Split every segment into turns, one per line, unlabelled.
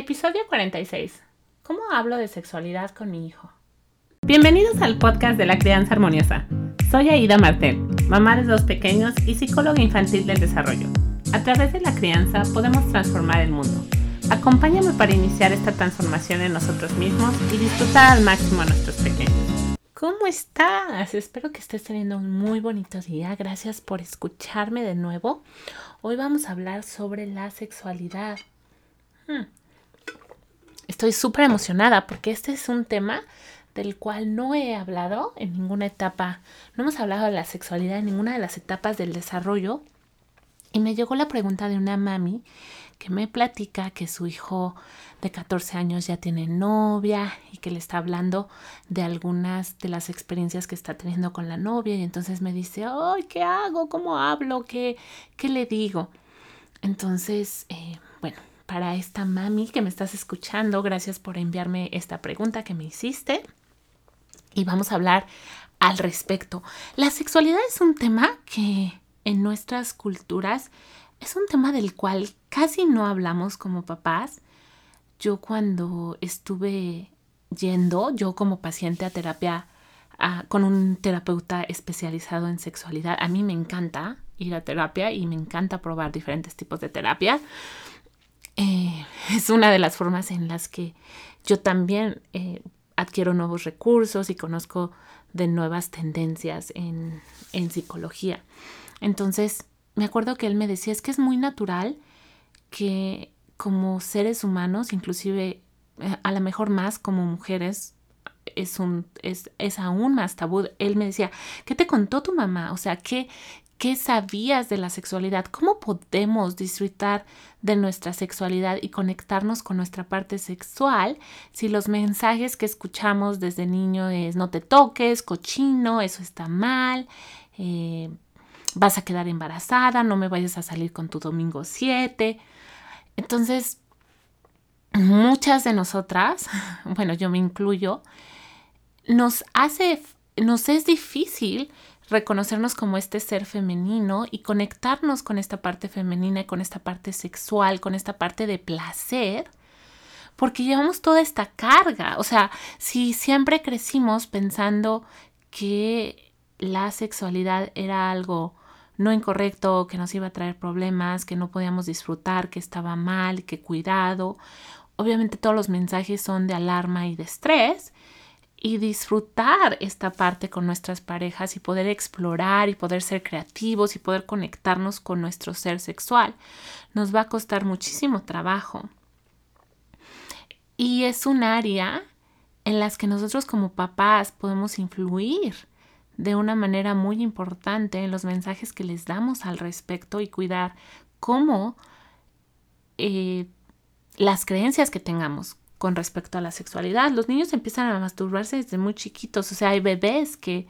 Episodio 46. ¿Cómo hablo de sexualidad con mi hijo? Bienvenidos al podcast de la crianza armoniosa. Soy Aida Martel, mamá de dos pequeños y psicóloga infantil del desarrollo. A través de la crianza podemos transformar el mundo. Acompáñame para iniciar esta transformación en nosotros mismos y disfrutar al máximo a nuestros pequeños. ¿Cómo estás? Espero que estés teniendo un muy bonito día. Gracias por escucharme de nuevo. Hoy vamos a hablar sobre la sexualidad. Hmm. Estoy súper emocionada porque este es un tema del cual no he hablado en ninguna etapa. No hemos hablado de la sexualidad en ninguna de las etapas del desarrollo. Y me llegó la pregunta de una mami que me platica que su hijo de 14 años ya tiene novia y que le está hablando de algunas de las experiencias que está teniendo con la novia y entonces me dice, ay, ¿qué hago? ¿Cómo hablo? ¿Qué, qué le digo? Entonces, eh, bueno, para esta mami que me estás escuchando, gracias por enviarme esta pregunta que me hiciste y vamos a hablar al respecto. La sexualidad es un tema que en nuestras culturas es un tema del cual casi no hablamos como papás. Yo cuando estuve yendo, yo como paciente a terapia con un terapeuta especializado en sexualidad, a mí me encanta ir a terapia y me encanta probar diferentes tipos de terapia. Eh, es una de las formas en las que yo también eh, adquiero nuevos recursos y conozco de nuevas tendencias en, en psicología. Entonces, me acuerdo que él me decía, es que es muy natural que como seres humanos, inclusive eh, a lo mejor más como mujeres, es, un, es, es aún más tabú. Él me decía, ¿qué te contó tu mamá? O sea, ¿qué, ¿Qué sabías de la sexualidad? ¿Cómo podemos disfrutar de nuestra sexualidad y conectarnos con nuestra parte sexual si los mensajes que escuchamos desde niño es no te toques, cochino, eso está mal, eh, vas a quedar embarazada, no me vayas a salir con tu domingo 7. Entonces, muchas de nosotras, bueno, yo me incluyo, nos hace, nos es difícil reconocernos como este ser femenino y conectarnos con esta parte femenina con esta parte sexual, con esta parte de placer, porque llevamos toda esta carga. O sea, si siempre crecimos pensando que la sexualidad era algo no incorrecto, que nos iba a traer problemas, que no podíamos disfrutar, que estaba mal, que cuidado. Obviamente todos los mensajes son de alarma y de estrés y disfrutar esta parte con nuestras parejas y poder explorar y poder ser creativos y poder conectarnos con nuestro ser sexual. Nos va a costar muchísimo trabajo. Y es un área en las que nosotros como papás podemos influir de una manera muy importante en los mensajes que les damos al respecto y cuidar cómo eh, las creencias que tengamos con respecto a la sexualidad. Los niños empiezan a masturbarse desde muy chiquitos, o sea, hay bebés que,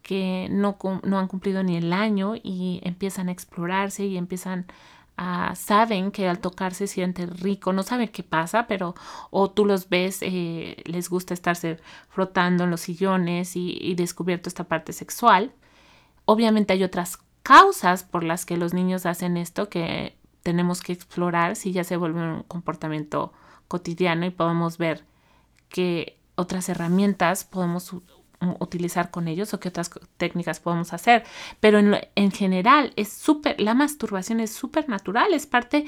que no, no han cumplido ni el año y empiezan a explorarse y empiezan a, saben que al tocarse sienten rico, no saben qué pasa, pero o tú los ves, eh, les gusta estarse frotando en los sillones y, y descubierto esta parte sexual. Obviamente hay otras causas por las que los niños hacen esto que tenemos que explorar si ya se vuelve un comportamiento cotidiano y podemos ver qué otras herramientas podemos utilizar con ellos o qué otras técnicas podemos hacer. Pero en, en general es súper, la masturbación es súper natural, es parte,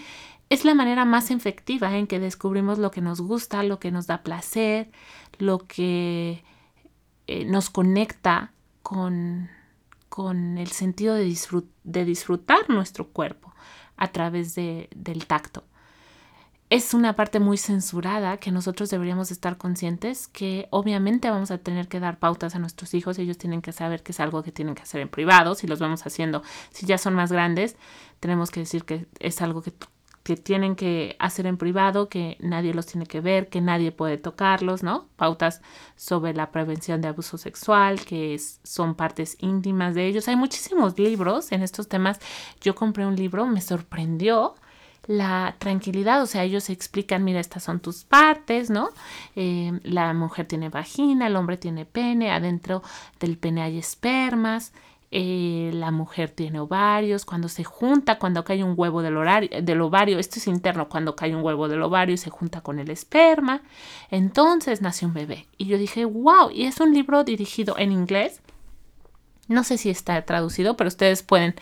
es la manera más efectiva en que descubrimos lo que nos gusta, lo que nos da placer, lo que eh, nos conecta con, con el sentido de, de disfrutar nuestro cuerpo a través de, del tacto es una parte muy censurada que nosotros deberíamos estar conscientes que obviamente vamos a tener que dar pautas a nuestros hijos, ellos tienen que saber que es algo que tienen que hacer en privado, si los vamos haciendo, si ya son más grandes, tenemos que decir que es algo que, que tienen que hacer en privado, que nadie los tiene que ver, que nadie puede tocarlos, ¿no? Pautas sobre la prevención de abuso sexual, que son partes íntimas de ellos. Hay muchísimos libros en estos temas. Yo compré un libro, me sorprendió la tranquilidad, o sea, ellos explican, mira, estas son tus partes, ¿no? Eh, la mujer tiene vagina, el hombre tiene pene, adentro del pene hay espermas, eh, la mujer tiene ovarios, cuando se junta, cuando cae un huevo del, del ovario, esto es interno, cuando cae un huevo del ovario y se junta con el esperma, entonces nace un bebé. Y yo dije, wow, y es un libro dirigido en inglés. No sé si está traducido, pero ustedes pueden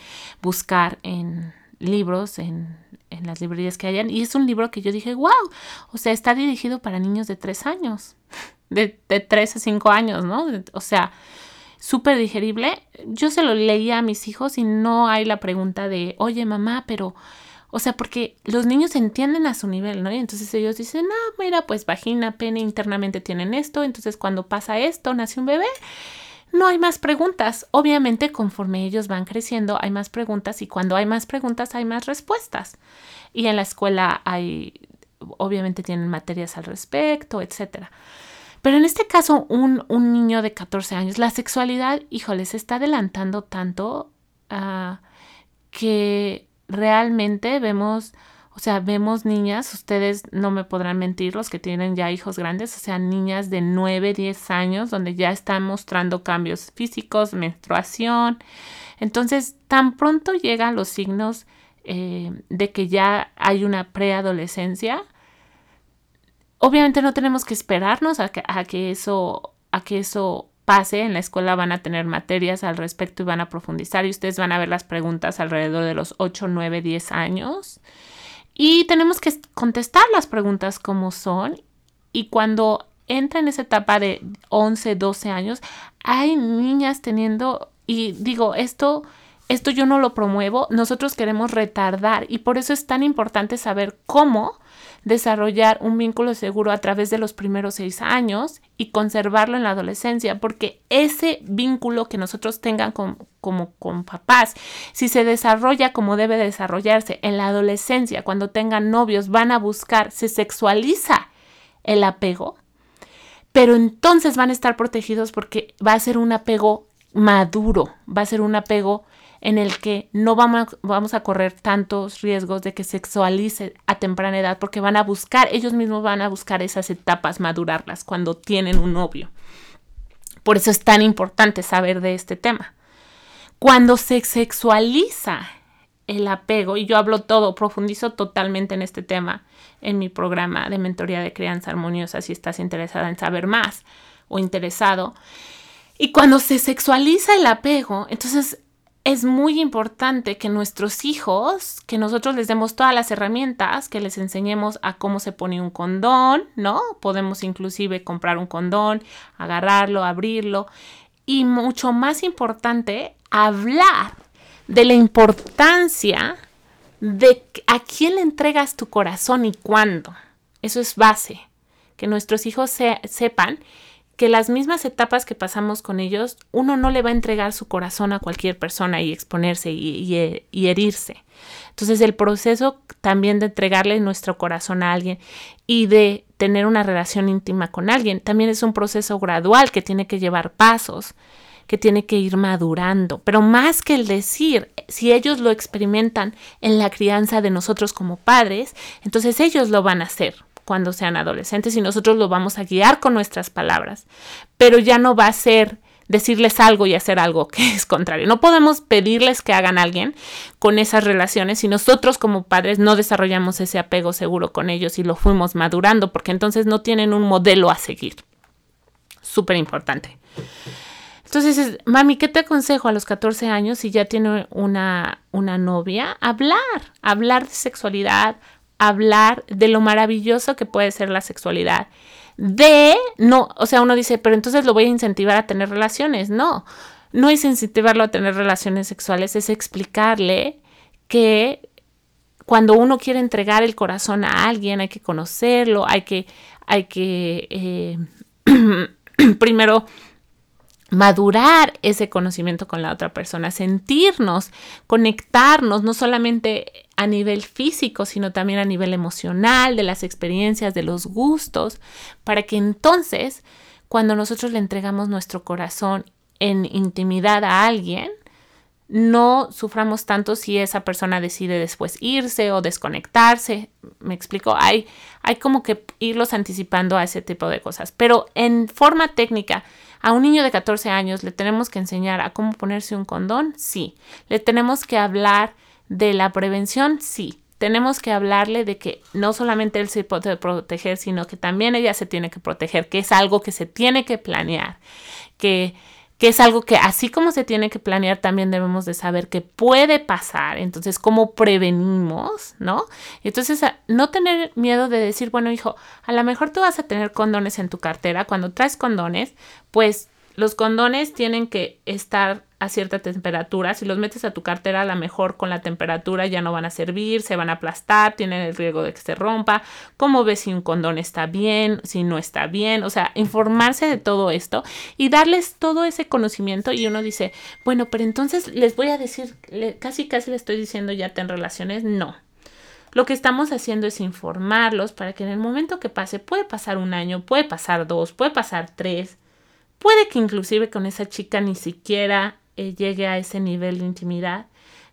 buscar en libros, en, en las librerías que hayan. Y es un libro que yo dije, wow, o sea, está dirigido para niños de tres años, de, de 3 a 5 años, ¿no? O sea, súper digerible. Yo se lo leía a mis hijos y no hay la pregunta de, oye mamá, pero, o sea, porque los niños entienden a su nivel, ¿no? Y entonces ellos dicen, no, mira, pues vagina, pene internamente tienen esto, entonces cuando pasa esto, nace un bebé. No hay más preguntas. Obviamente, conforme ellos van creciendo, hay más preguntas y cuando hay más preguntas, hay más respuestas. Y en la escuela hay, obviamente tienen materias al respecto, etcétera. Pero en este caso, un, niño de 14 años, la sexualidad, híjole, se está adelantando tanto uh, que realmente vemos, o sea, vemos niñas, ustedes no me podrán mentir, los que tienen ya hijos grandes, o sea, niñas de 9, 10 años, donde ya están mostrando cambios físicos, menstruación. Entonces, tan pronto llegan los signos eh, de que ya hay una preadolescencia, Obviamente no tenemos que esperarnos a que, a que, eso, a que eso pase. En la escuela van a tener materias al respecto y van a profundizar y ustedes van a ver las preguntas alrededor de los 8, 9, 10 años. Y tenemos que contestar las preguntas como son. Y cuando entra en esa etapa de 11, 12 años, hay niñas teniendo, y digo, esto, esto yo no lo promuevo, nosotros queremos retardar y por eso es tan importante saber cómo desarrollar un vínculo seguro a través de los primeros seis años y conservarlo en la adolescencia, porque ese vínculo que nosotros tengan con, como con papás, si se desarrolla como debe desarrollarse en la adolescencia, cuando tengan novios, van a buscar, se sexualiza el apego, pero entonces van a estar protegidos porque va a ser un apego maduro, va a ser un apego en el que no vamos, vamos a correr tantos riesgos de que sexualice a temprana edad porque van a buscar, ellos mismos van a buscar esas etapas, madurarlas cuando tienen un novio. Por eso es tan importante saber de este tema. Cuando se sexualiza el apego, y yo hablo todo, profundizo totalmente en este tema en mi programa de mentoría de crianza armoniosa si estás interesada en saber más o interesado. Y cuando se sexualiza el apego, entonces es muy importante que nuestros hijos, que nosotros les demos todas las herramientas, que les enseñemos a cómo se pone un condón, ¿no? Podemos inclusive comprar un condón, agarrarlo, abrirlo. Y mucho más importante, hablar de la importancia de a quién le entregas tu corazón y cuándo. Eso es base. Que nuestros hijos sepan que las mismas etapas que pasamos con ellos, uno no le va a entregar su corazón a cualquier persona y exponerse y, herirse. Entonces el proceso también de entregarle nuestro corazón a alguien y de tener una relación íntima con alguien también es un proceso gradual que tiene que llevar pasos, que tiene que ir madurando. Pero más que el decir, si ellos lo experimentan en la crianza de nosotros como padres, entonces ellos lo van a hacer cuando sean adolescentes y nosotros lo vamos a guiar con nuestras palabras, pero ya no va a ser decirles algo y hacer algo que es contrario. No podemos pedirles que hagan alguien con esas relaciones si nosotros como padres no desarrollamos ese apego seguro con ellos y lo fuimos madurando, porque entonces no tienen un modelo a seguir. Súper importante. Entonces, mami, ¿qué te aconsejo a los 14 años si ya tiene una, una novia? Hablar, hablar de sexualidad, hablar de lo maravilloso que puede ser la sexualidad. De, no, o sea, uno dice, pero entonces lo voy a incentivar a tener relaciones. No, no es incentivarlo a tener relaciones sexuales, es explicarle que cuando uno quiere entregar el corazón a alguien, hay que conocerlo, hay que, hay que eh, primero madurar ese conocimiento con la otra persona, sentirnos, conectarnos, no solamente a nivel físico, sino también a nivel emocional, de las experiencias, de los gustos, para que entonces, cuando nosotros le entregamos nuestro corazón en intimidad a alguien, no suframos tanto si esa persona decide después irse o desconectarse. Me explico, hay, hay como que irlos anticipando a ese tipo de cosas. Pero en forma técnica, ¿A un niño de 14 años le tenemos que enseñar a cómo ponerse un condón? Sí. ¿Le tenemos que hablar de la prevención? Sí. Tenemos que hablarle de que no solamente él se puede proteger, sino que también ella se tiene que proteger, que es algo que se tiene que planear, que que es algo que así como se tiene que planear, también debemos de saber que puede pasar. Entonces, ¿cómo prevenimos? ¿No? Entonces, no tener miedo de decir, bueno, hijo, a lo mejor tú vas a tener condones en tu cartera. Cuando traes condones, pues los condones tienen que estar a cierta temperatura. Si los metes a tu cartera, a lo mejor con la temperatura ya no van a servir, se van a aplastar, tienen el riesgo de que se rompa. ¿Cómo ves si un condón está bien, si no está bien? O sea, informarse de todo esto y darles todo ese conocimiento. Y uno dice, bueno, pero entonces les voy a decir, casi casi le estoy diciendo ya ten relaciones. No. Lo que estamos haciendo es informarlos para que en el momento que pase, puede pasar un año, puede pasar dos, puede pasar tres, puede que inclusive con esa chica ni siquiera eh, llegue a ese nivel de intimidad,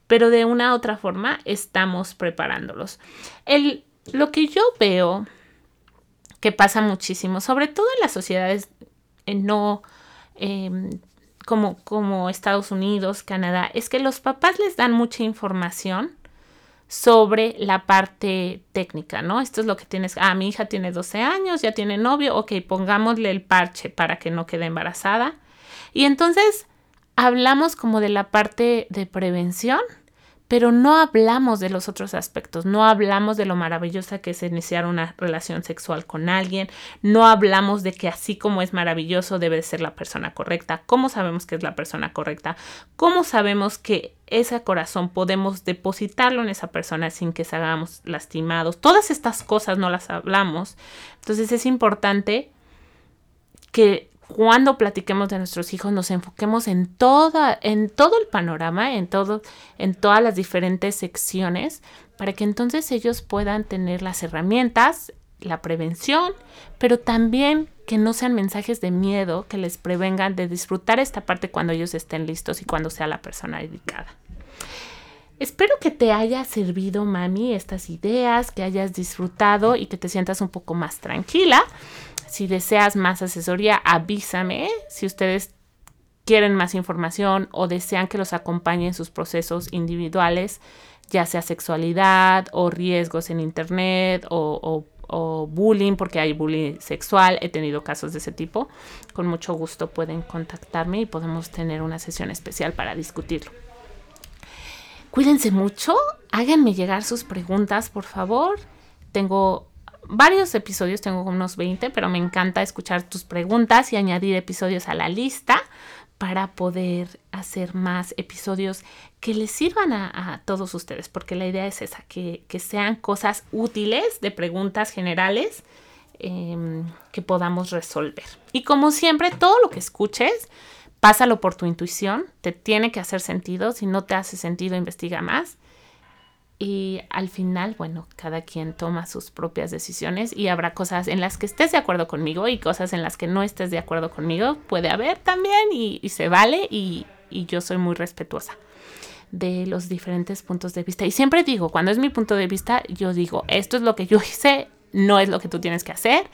pero de una u otra forma estamos preparándolos. El, lo que yo veo que pasa muchísimo, sobre todo en las sociedades eh, no em, como, como Estados Unidos, Canadá, es que los papás les dan mucha información sobre la parte técnica, ¿no? Esto es lo que tienes. Ah, mi hija tiene 12 años, ya tiene novio, ok, pongámosle el parche para que no quede embarazada. Y entonces hablamos como de la parte de prevención, pero no hablamos de los otros aspectos, no hablamos de lo maravillosa que es iniciar una relación sexual con alguien, no hablamos de que así como es maravilloso debe ser la persona correcta, cómo sabemos que es la persona correcta, cómo sabemos que ese corazón podemos depositarlo en esa persona sin que se hagamos lastimados, todas estas cosas no las hablamos, entonces es importante que cuando platiquemos de nuestros hijos nos enfoquemos en toda, en todo el panorama, en todo, en todas las diferentes secciones, para que entonces ellos puedan tener las herramientas, la prevención, pero también que no sean mensajes de miedo que les prevengan de disfrutar esta parte cuando ellos estén listos y cuando sea la persona dedicada. Espero que te haya servido, mami, estas ideas, que hayas disfrutado y que te sientas un poco más tranquila. Si deseas más asesoría, avísame. Si ustedes quieren más información o desean que los acompañe en sus procesos individuales, ya sea sexualidad o riesgos en internet o, bullying, porque hay bullying sexual, he tenido casos de ese tipo, con mucho gusto pueden contactarme y podemos tener una sesión especial para discutirlo. Cuídense mucho, háganme llegar sus preguntas, por favor. Tengo varios episodios, tengo unos 20, pero me encanta escuchar tus preguntas y añadir episodios a la lista para poder hacer más episodios que les sirvan a, todos ustedes, porque la idea es esa, que, sean cosas útiles de preguntas generales em, que podamos resolver. Y como siempre, todo lo que escuches, pásalo por tu intuición, te tiene que hacer sentido, si no te hace sentido, investiga más y al final, bueno, cada quien toma sus propias decisiones y habrá cosas en las que estés de acuerdo conmigo y cosas en las que no estés de acuerdo conmigo. Puede haber también y, se vale y, y yo soy muy respetuosa de los diferentes puntos de vista. Y siempre digo, cuando es mi punto de vista, yo digo, esto es lo que yo hice, no es lo que tú tienes que hacer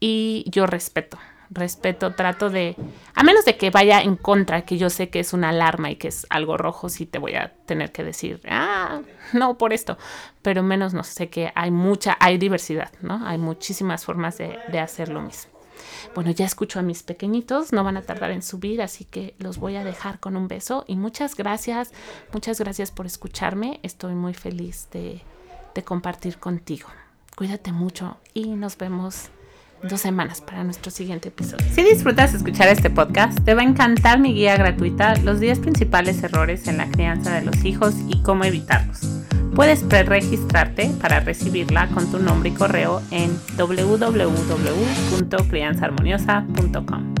y yo respeto respeto, trato de, a menos de que vaya en contra, que yo sé que es una alarma y que es algo rojo, sí te voy a tener que decir, ah, no por esto, pero menos no sé que hay mucha, hay diversidad, ¿no? Hay muchísimas formas de, de hacer lo mismo. Bueno, ya escucho a mis pequeñitos, no van a tardar en subir, así que los voy a dejar con un beso y muchas gracias, muchas gracias por escucharme, estoy muy feliz de, de compartir contigo. Cuídate mucho y nos vemos dos semanas para nuestro siguiente episodio. Si disfrutas escuchar este podcast, te va a encantar mi guía gratuita, los 10 principales errores en la crianza de los hijos y cómo evitarlos. Puedes pre-registrarte para recibirla con tu nombre y correo en www.crianzaharmoniosa.com.